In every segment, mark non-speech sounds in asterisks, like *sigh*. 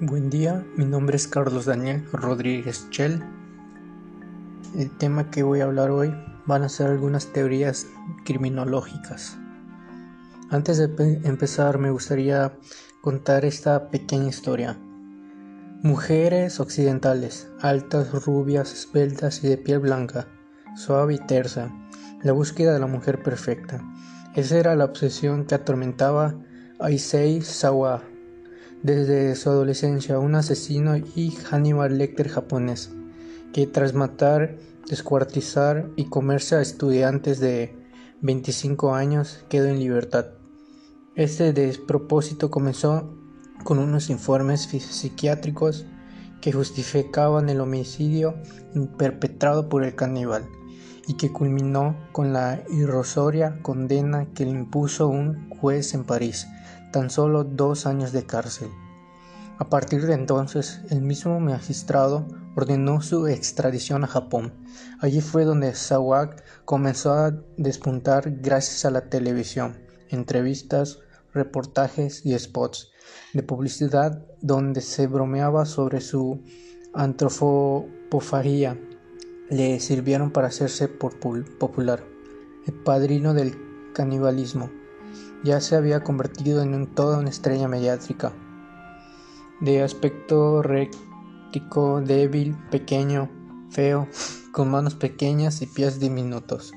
Buen día, mi nombre es Carlos Daniel Rodríguez Chell. El tema que voy a hablar hoy van a ser algunas teorías criminológicas. Antes de empezar me gustaría contar esta pequeña historia. Mujeres occidentales, altas, rubias, esbeltas y de piel blanca, suave y tersa, la búsqueda de la mujer perfecta. Esa era la obsesión que atormentaba a Issei Sawa desde su adolescencia, un asesino y Hannibal Lecter japonés, que tras matar, descuartizar y comerse a estudiantes de 25 años quedó en libertad. Este despropósito comenzó con unos informes psiquiátricos que justificaban el homicidio perpetrado por el caníbal y que culminó con la irrisoria condena que le impuso un juez en París tan solo dos años de cárcel. A partir de entonces, el mismo magistrado ordenó su extradición a Japón. Allí fue donde Sawak comenzó a despuntar gracias a la televisión, entrevistas, reportajes y spots de publicidad donde se bromeaba sobre su antropofagia. Le sirvieron para hacerse popular, el padrino del canibalismo ya se había convertido en toda una estrella mediática. De aspecto rectico, débil, pequeño, feo, *laughs* con manos pequeñas y pies diminutos.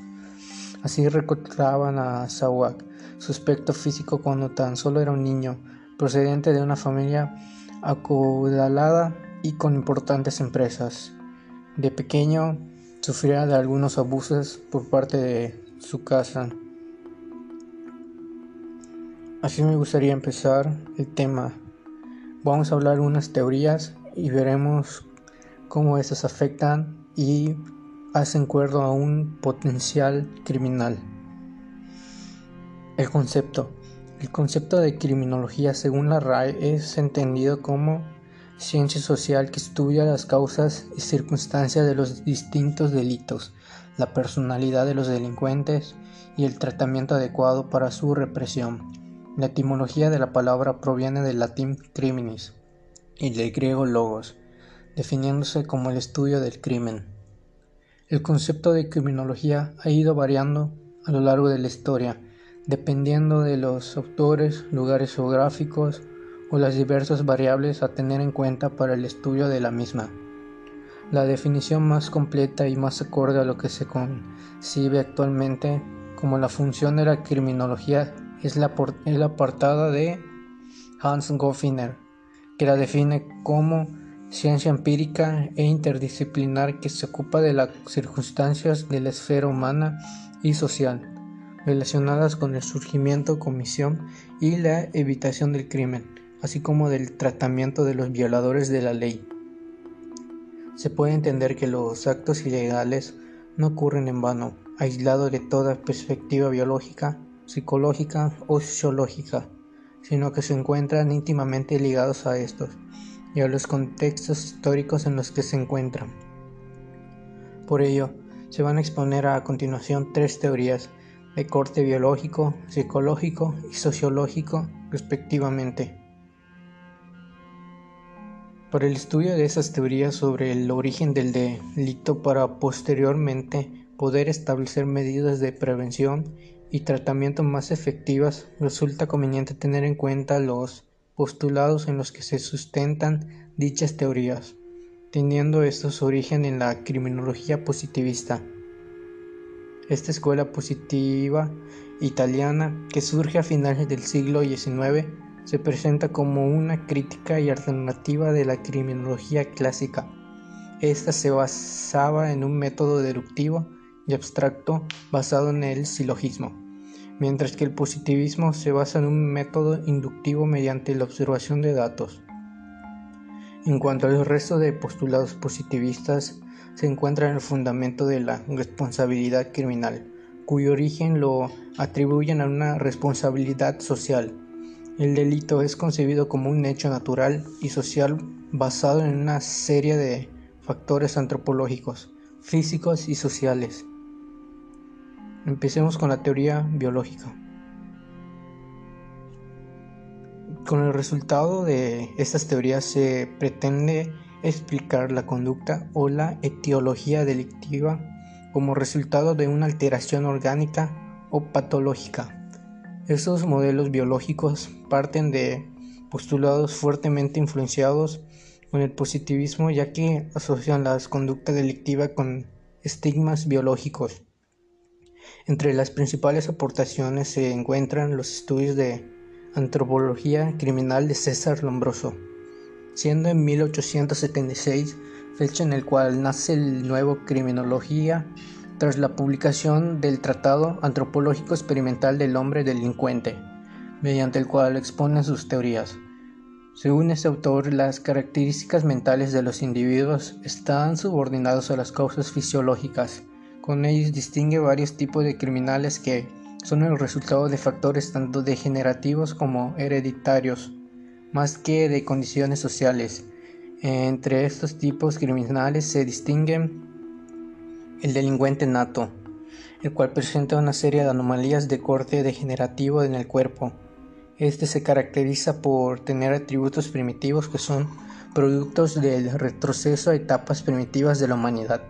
Así recordaban a Sawak, su aspecto físico cuando tan solo era un niño, procedente de una familia acaudalada y con importantes empresas. De pequeño sufría de algunos abusos por parte de su casa Así me gustaría empezar el tema. Vamos a hablar unas teorías y veremos cómo esas afectan y hacen cuerdo a un potencial criminal. El concepto. El concepto de criminología según la RAE es entendido como ciencia social que estudia las causas y circunstancias de los distintos delitos, la personalidad de los delincuentes y el tratamiento adecuado para su represión. La etimología de la palabra proviene del latín criminis y del griego logos, definiéndose como el estudio del crimen. El concepto de criminología ha ido variando a lo largo de la historia, dependiendo de los autores, lugares geográficos o las diversas variables a tener en cuenta para el estudio de la misma. La definición más completa y más acorde a lo que se concibe actualmente como la función de la criminología es la, apartada de Hans Goffiner, que la define como ciencia empírica e interdisciplinar que se ocupa de las circunstancias de la esfera humana y social relacionadas con el surgimiento, comisión y la evitación del crimen, así como del tratamiento de los violadores de la ley. Se puede entender que los actos ilegales no ocurren en vano, aislados de toda perspectiva biológica psicológica o sociológica, sino que se encuentran íntimamente ligados a estos y a los contextos históricos en los que se encuentran. Por ello, se van a exponer a continuación tres teorías de corte biológico, psicológico y sociológico respectivamente. Para el estudio de esas teorías sobre el origen del delito para posteriormente poder establecer medidas de prevención y tratamiento más efectivas, resulta conveniente tener en cuenta los postulados en los que se sustentan dichas teorías, teniendo estos su origen en la criminología positivista. Esta escuela positiva italiana, que surge a finales del siglo XIX, se presenta como una crítica y alternativa de la criminología clásica. Esta se basaba en un método deductivo y abstracto basado en el silogismo, mientras que el positivismo se basa en un método inductivo mediante la observación de datos. En cuanto al resto de postulados positivistas, se encuentra en el fundamento de la responsabilidad criminal, cuyo origen lo atribuyen a una responsabilidad social. El delito es concebido como un hecho natural y social basado en una serie de factores antropológicos, físicos y sociales Empecemos con la teoría biológica. Con el resultado de estas teorías se pretende explicar la conducta o la etiología delictiva como resultado de una alteración orgánica o patológica. Estos modelos biológicos parten de postulados fuertemente influenciados con el positivismo ya que asocian la conducta delictiva con estigmas biológicos. Entre las principales aportaciones se encuentran los estudios de antropología criminal de César Lombroso, siendo en 1876 fecha en el cual nace el nuevo Criminología tras la publicación del Tratado Antropológico Experimental del Hombre Delincuente, mediante el cual expone sus teorías. Según este autor, las características mentales de los individuos están subordinadas a las causas fisiológicas. Con ellos distingue varios tipos de criminales que son el resultado de factores tanto degenerativos como hereditarios, más que de condiciones sociales. Entre estos tipos criminales se distinguen el delincuente nato, el cual presenta una serie de anomalías de corte degenerativo en el cuerpo. Este se caracteriza por tener atributos primitivos que son productos del retroceso a etapas primitivas de la humanidad.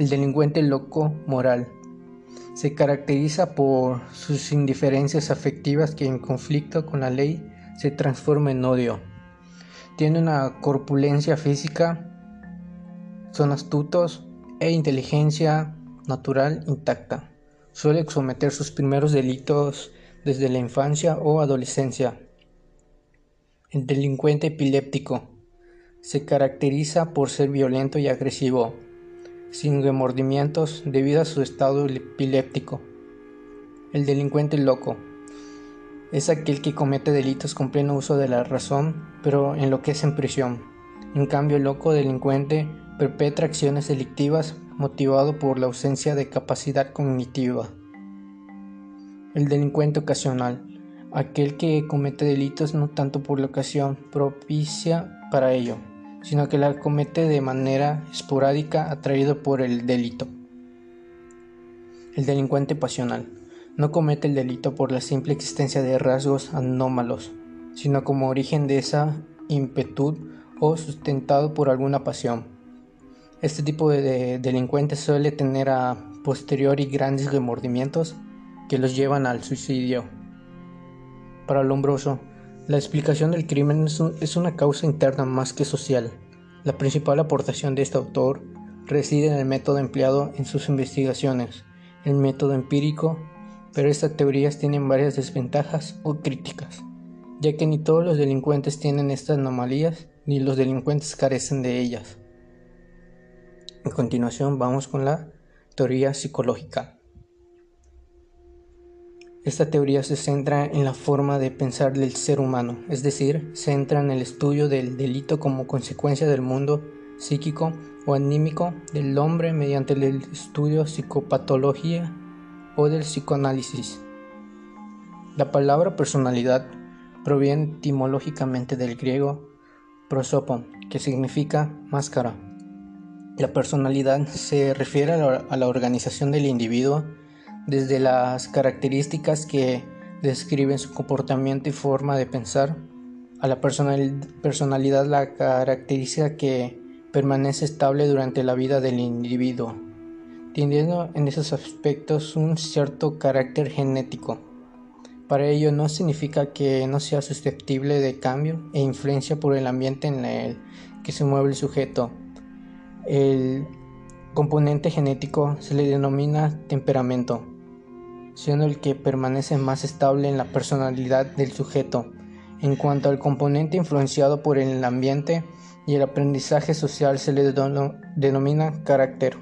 El delincuente loco moral se caracteriza por sus indiferencias afectivas que en conflicto con la ley se transforma en odio. Tiene una corpulencia física, son astutos, e inteligencia natural intacta. Suele cometer sus primeros delitos desde la infancia o adolescencia. El delincuente epiléptico se caracteriza por ser violento y agresivo, sin remordimientos debido a su estado epiléptico. El delincuente loco es aquel que comete delitos con pleno uso de la razón, pero enloquece en prisión. En cambio, el loco delincuente perpetra acciones delictivas motivado por la ausencia de capacidad cognitiva. El delincuente ocasional, aquel que comete delitos no tanto por la ocasión propicia para ello, sino que la comete de manera esporádica atraído por el delito. El delincuente pasional no comete el delito por la simple existencia de rasgos anómalos, sino como origen de esa impetud o sustentado por alguna pasión. Este tipo de, delincuentes suele tener a posteriori grandes remordimientos que los llevan al suicidio. Para Lombroso, la explicación del crimen es, una causa interna más que social. La principal aportación de este autor reside en el método empleado en sus investigaciones, el método empírico, pero estas teorías tienen varias desventajas o críticas, ya que ni todos los delincuentes tienen estas anomalías ni los delincuentes carecen de ellas. A continuación vamos con la teoría psicológica. Esta teoría se centra en la forma de pensar del ser humano, es decir, se centra en el estudio del delito como consecuencia del mundo psíquico o anímico del hombre mediante el estudio psicopatología o del psicoanálisis. La palabra personalidad proviene etimológicamente del griego prosopon, que significa máscara la personalidad se refiere a la, organización del individuo desde las características que describen su comportamiento y forma de pensar, a la personalidad la característica que permanece estable durante la vida del individuo, teniendo en esos aspectos un cierto carácter genético. Para ello no significa que no sea susceptible de cambio e influencia por el ambiente en el que se mueve el sujeto, el componente genético se le denomina temperamento, siendo el que permanece más estable en la personalidad del sujeto. En cuanto al componente influenciado por el ambiente y el aprendizaje social se le denomina carácter.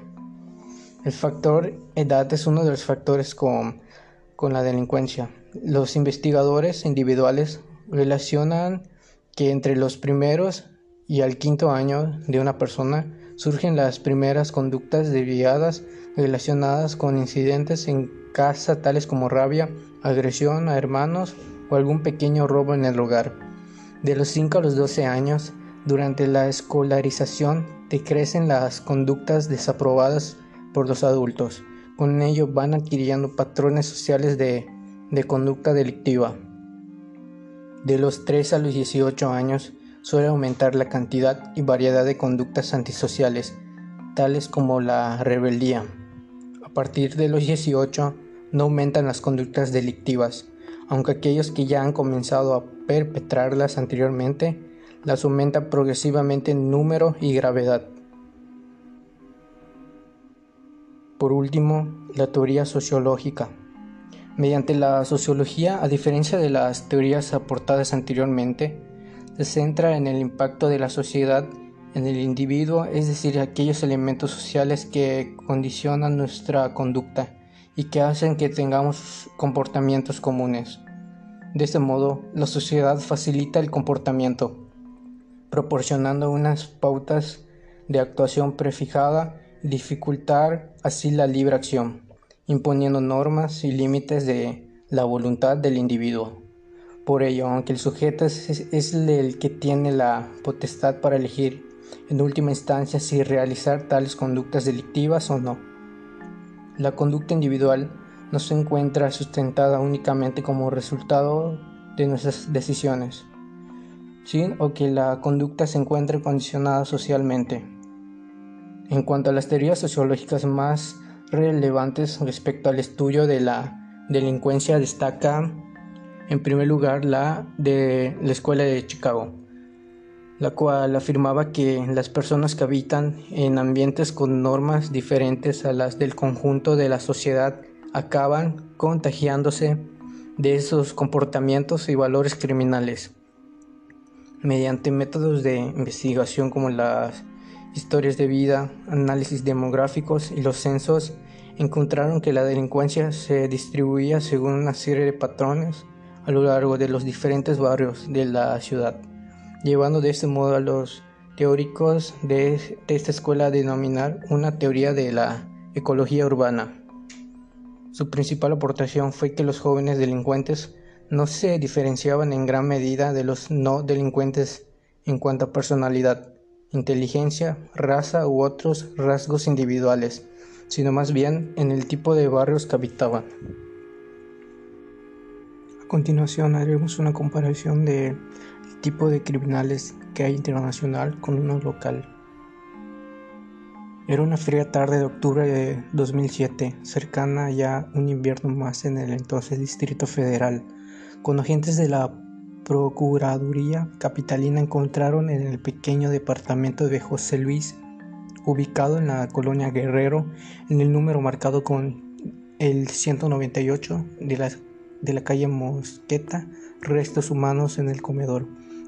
El factor edad es uno de los factores con, con la delincuencia. Los investigadores individuales relacionan que entre los primeros y al quinto año de una persona surgen las primeras conductas desviadas relacionadas con incidentes en casa tales como rabia, agresión a hermanos o algún pequeño robo en el hogar. De los 5 a los 12 años, durante la escolarización, decrecen las conductas desaprobadas por los adultos. Con ello van adquiriendo patrones sociales de, de conducta delictiva. De los 3 a los 18 años suele aumentar la cantidad y variedad de conductas antisociales, tales como la rebeldía. A partir de los 18 no aumentan las conductas delictivas, aunque aquellos que ya han comenzado a perpetrarlas anteriormente las aumentan progresivamente en número y gravedad. Por último, la teoría sociológica. Mediante la sociología, a diferencia de las teorías aportadas anteriormente, se centra en el impacto de la sociedad en el individuo, es decir, aquellos elementos sociales que condicionan nuestra conducta y que hacen que tengamos comportamientos comunes. De este modo, la sociedad facilita el comportamiento, proporcionando unas pautas de actuación prefijada dificultar así la libre acción, imponiendo normas y límites de la voluntad del individuo. Por ello, aunque el sujeto es, el que tiene la potestad para elegir en última instancia si realizar tales conductas delictivas o no, la conducta individual no se encuentra sustentada únicamente como resultado de nuestras decisiones, sino que la conducta se encuentra condicionada socialmente. En cuanto a las teorías sociológicas más relevantes respecto al estudio de la delincuencia destaca en primer lugar la de la Escuela de Chicago, la cual afirmaba que las personas que habitan en ambientes con normas diferentes a las del conjunto de la sociedad acaban contagiándose de esos comportamientos y valores criminales. Mediante métodos de investigación como las historias de vida, análisis demográficos y los censos encontraron que la delincuencia se distribuía según una serie de patrones a lo largo de los diferentes barrios de la ciudad, llevando de este modo a los teóricos de, esta escuela a denominar una teoría de la ecología urbana. Su principal aportación fue que los jóvenes delincuentes no se diferenciaban en gran medida de los no delincuentes en cuanto a personalidad, inteligencia, raza u otros rasgos individuales, sino más bien en el tipo de barrios que habitaban. A continuación haremos una comparación del tipo de criminales que hay internacional con uno local. Era una fría tarde de octubre de 2007, cercana ya un invierno más en el entonces Distrito Federal, con agentes de la Procuraduría Capitalina encontraron en el pequeño departamento de José Luis, ubicado en la colonia Guerrero, en el número marcado con el 198 de la, de la calle Mosqueta, restos humanos en el comedor,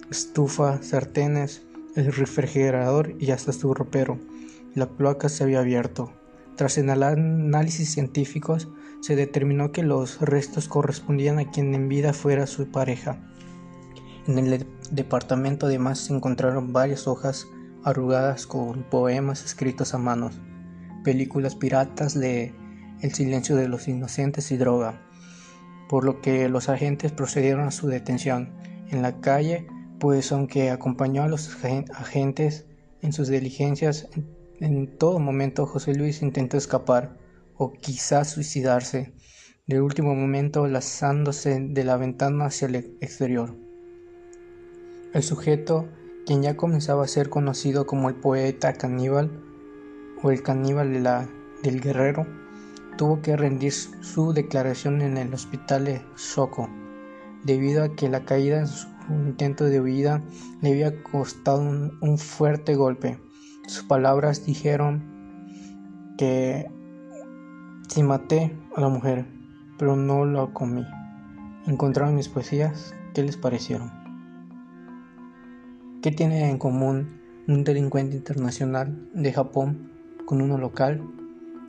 estufa, sartenes, el refrigerador y hasta su ropero. La placa se había abierto. Tras análisis científicos, se determinó que los restos correspondían a quien en vida fuera su pareja. En el departamento además se encontraron varias hojas arrugadas con poemas escritos a manos, películas piratas de El silencio de los inocentes y droga, por lo que los agentes procedieron a su detención en la calle, pues aunque acompañó a los agentes en sus diligencias, en todo momento José Luis intentó escapar o quizás suicidarse, de último momento lanzándose de la ventana hacia el exterior. El sujeto, quien ya comenzaba a ser conocido como el poeta caníbal o el caníbal del guerrero, tuvo que rendir su declaración en el hospital de Soco, debido a que la caída en su intento de huida le había costado un, un fuerte golpe. Sus palabras dijeron que si maté a la mujer, pero no la comí. Encontraron mis poesías, ¿qué les parecieron? ¿Qué tiene en común un delincuente internacional de Japón con uno local?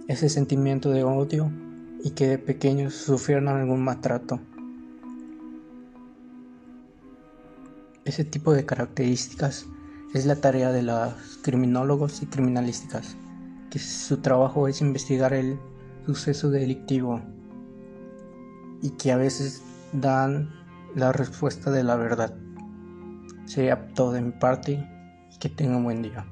Ese sentimiento de odio y que de pequeños sufrieron algún maltrato. Ese tipo de características es la tarea de los criminólogos y criminalísticas, que su trabajo es investigar el suceso delictivo y que a veces dan la respuesta de la verdad. Sería todo de mi parte y que tenga un buen día.